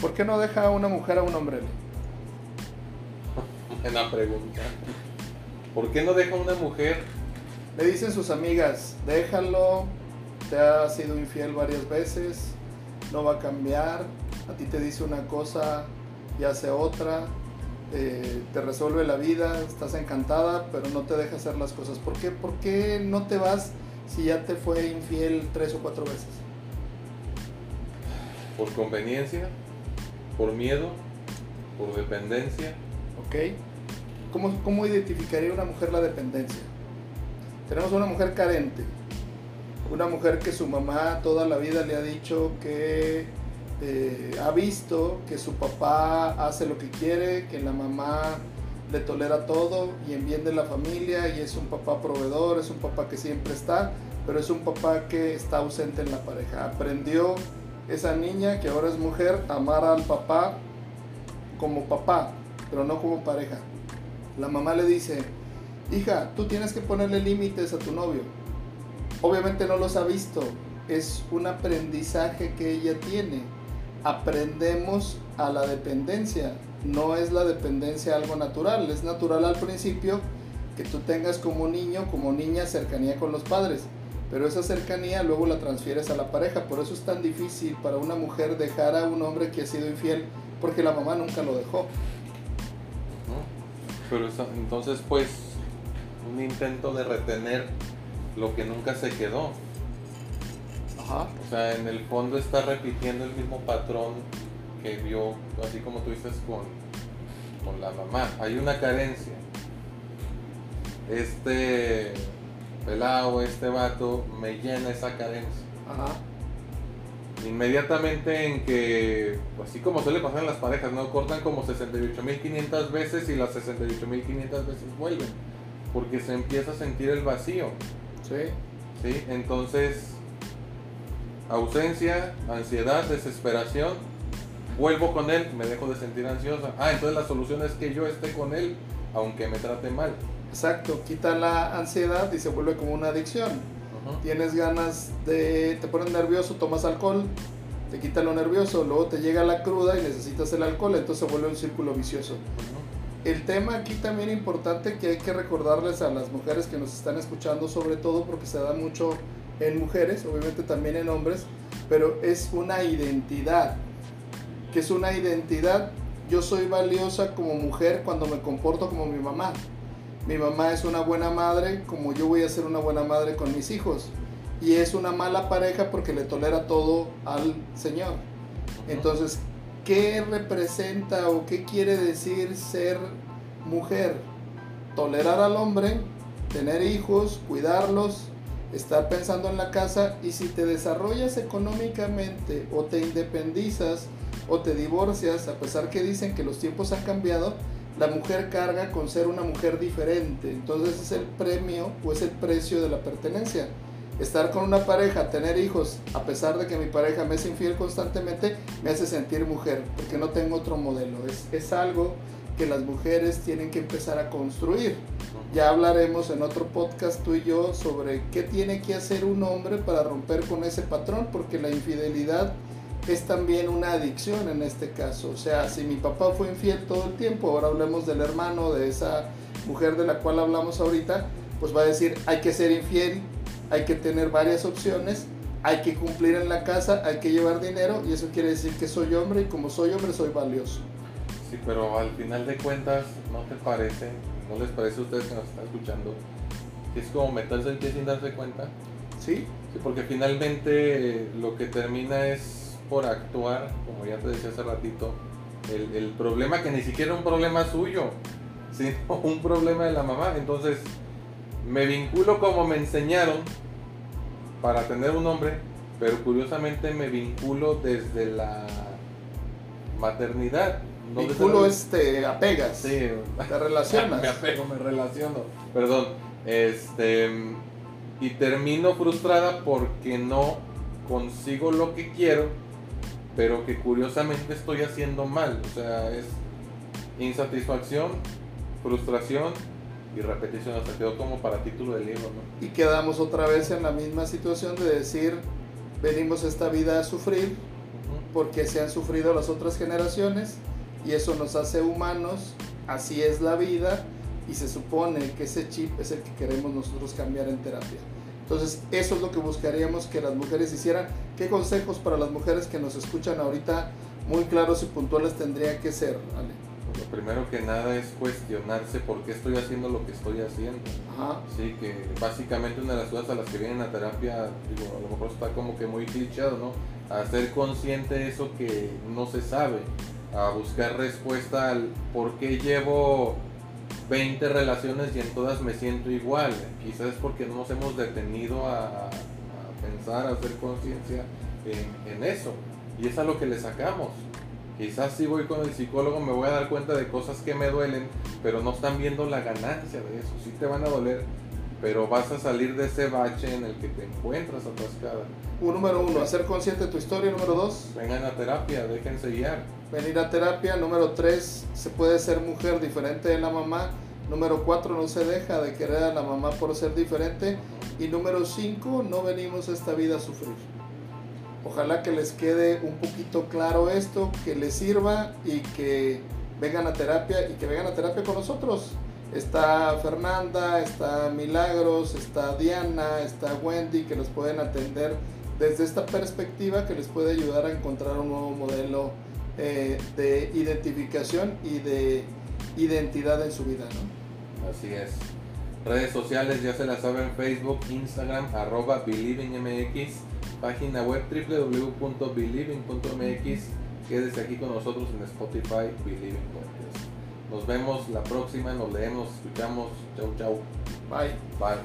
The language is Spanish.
¿Por qué no deja a una mujer a un hombre? Buena pregunta. ¿Por qué no deja a una mujer? Le dicen sus amigas, déjalo, te ha sido infiel varias veces, no va a cambiar, a ti te dice una cosa y hace otra, eh, te resuelve la vida, estás encantada, pero no te deja hacer las cosas. ¿Por qué, ¿Por qué no te vas si ya te fue infiel tres o cuatro veces? Por conveniencia, por miedo, por dependencia. ¿Ok? ¿Cómo, cómo identificaría una mujer la dependencia? Tenemos una mujer carente, una mujer que su mamá toda la vida le ha dicho que eh, ha visto que su papá hace lo que quiere, que la mamá le tolera todo y en bien de la familia y es un papá proveedor, es un papá que siempre está, pero es un papá que está ausente en la pareja. Aprendió esa niña que ahora es mujer a amar al papá como papá, pero no como pareja. La mamá le dice, hija, tú tienes que ponerle límites a tu novio. Obviamente no los ha visto, es un aprendizaje que ella tiene aprendemos a la dependencia. No es la dependencia algo natural, es natural al principio que tú tengas como niño, como niña, cercanía con los padres, pero esa cercanía luego la transfieres a la pareja. Por eso es tan difícil para una mujer dejar a un hombre que ha sido infiel, porque la mamá nunca lo dejó. Pero entonces pues un intento de retener lo que nunca se quedó. O sea, en el fondo está repitiendo el mismo patrón que vio, así como tú dices, con, con la mamá. Hay una carencia. Este este vato, me llena esa carencia. Ajá. Inmediatamente en que, así como suele pasar en las parejas, ¿no? Cortan como 68.500 veces y las 68.500 veces vuelven. Porque se empieza a sentir el vacío. Sí. Sí, entonces ausencia, ansiedad, desesperación, vuelvo con él, me dejo de sentir ansiosa. Ah, entonces la solución es que yo esté con él, aunque me trate mal. Exacto, quita la ansiedad y se vuelve como una adicción. Tienes ganas de, te pones nervioso, tomas alcohol, te quita lo nervioso, luego te llega la cruda y necesitas el alcohol, entonces se vuelve un círculo vicioso. El tema aquí también importante que hay que recordarles a las mujeres que nos están escuchando, sobre todo porque se da mucho en mujeres, obviamente también en hombres, pero es una identidad. que es una identidad? Yo soy valiosa como mujer cuando me comporto como mi mamá. Mi mamá es una buena madre como yo voy a ser una buena madre con mis hijos. Y es una mala pareja porque le tolera todo al Señor. Entonces, ¿qué representa o qué quiere decir ser mujer? Tolerar al hombre, tener hijos, cuidarlos, estar pensando en la casa y si te desarrollas económicamente o te independizas o te divorcias, a pesar que dicen que los tiempos han cambiado, la mujer carga con ser una mujer diferente. Entonces es el premio o es el precio de la pertenencia. Estar con una pareja, tener hijos, a pesar de que mi pareja me es infiel constantemente, me hace sentir mujer, porque no tengo otro modelo. Es, es algo que las mujeres tienen que empezar a construir. Ya hablaremos en otro podcast tú y yo sobre qué tiene que hacer un hombre para romper con ese patrón, porque la infidelidad es también una adicción en este caso. O sea, si mi papá fue infiel todo el tiempo, ahora hablemos del hermano de esa mujer de la cual hablamos ahorita, pues va a decir, hay que ser infiel, hay que tener varias opciones, hay que cumplir en la casa, hay que llevar dinero y eso quiere decir que soy hombre y como soy hombre soy valioso. Sí, pero al final de cuentas, ¿no te parece, no les parece a ustedes que nos están escuchando, que es como meterse el pie sin darse cuenta? Sí. Sí, porque finalmente lo que termina es por actuar, como ya te decía hace ratito, el, el problema que ni siquiera es un problema suyo, sino un problema de la mamá. Entonces, me vinculo como me enseñaron para tener un hombre, pero curiosamente me vinculo desde la maternidad. Vínculo es te apegas. Sí. Te relacionas. me apego, me relaciono. Perdón. Este. Y termino frustrada porque no consigo lo que quiero, pero que curiosamente estoy haciendo mal. O sea, es insatisfacción, frustración y repetición. Hasta quedó como para título del libro, ¿no? Y quedamos otra vez en la misma situación de decir, venimos esta vida a sufrir, porque se han sufrido las otras generaciones y eso nos hace humanos, así es la vida y se supone que ese chip es el que queremos nosotros cambiar en terapia. Entonces, eso es lo que buscaríamos que las mujeres hicieran. ¿Qué consejos para las mujeres que nos escuchan ahorita muy claros y puntuales tendría que ser, Ale? Lo primero que nada es cuestionarse por qué estoy haciendo lo que estoy haciendo. Ajá. Sí, que básicamente una de las cosas a las que vienen a terapia, digo, a lo mejor está como que muy clichado, ¿no? A ser consciente de eso que no se sabe, a buscar respuesta al por qué llevo 20 relaciones y en todas me siento igual. Quizás es porque no nos hemos detenido a, pensar, a hacer conciencia en, en eso. Y es a lo que le sacamos. Quizás si voy con el psicólogo me voy a dar cuenta de cosas que me duelen, pero no están viendo la ganancia de eso. Sí te van a doler, pero vas a salir de ese bache en el que te encuentras atascada. Un número uno, hacer consciente tu historia. Número dos, Vengan a terapia, déjense guiar. venir a terapia. Número tres, se puede ser mujer diferente de la mamá. Número cuatro, no se deja de querer a la mamá por ser diferente. Y número cinco, no venimos a esta vida a sufrir. Ojalá que les quede un poquito claro esto, que les sirva y que vengan a terapia y que vengan a terapia con nosotros. Está Fernanda, está Milagros, está Diana, está Wendy, que nos pueden atender desde esta perspectiva que les puede ayudar a encontrar un nuevo modelo eh, de identificación y de identidad en su vida. ¿no? Así es. Redes sociales ya se las saben, Facebook, Instagram, arroba BelievingMX, página web www.believing.mx. Quédese aquí con nosotros en Spotify, Believing. Nos vemos la próxima, nos leemos, escuchamos. Chau, chau. Bye. Bye.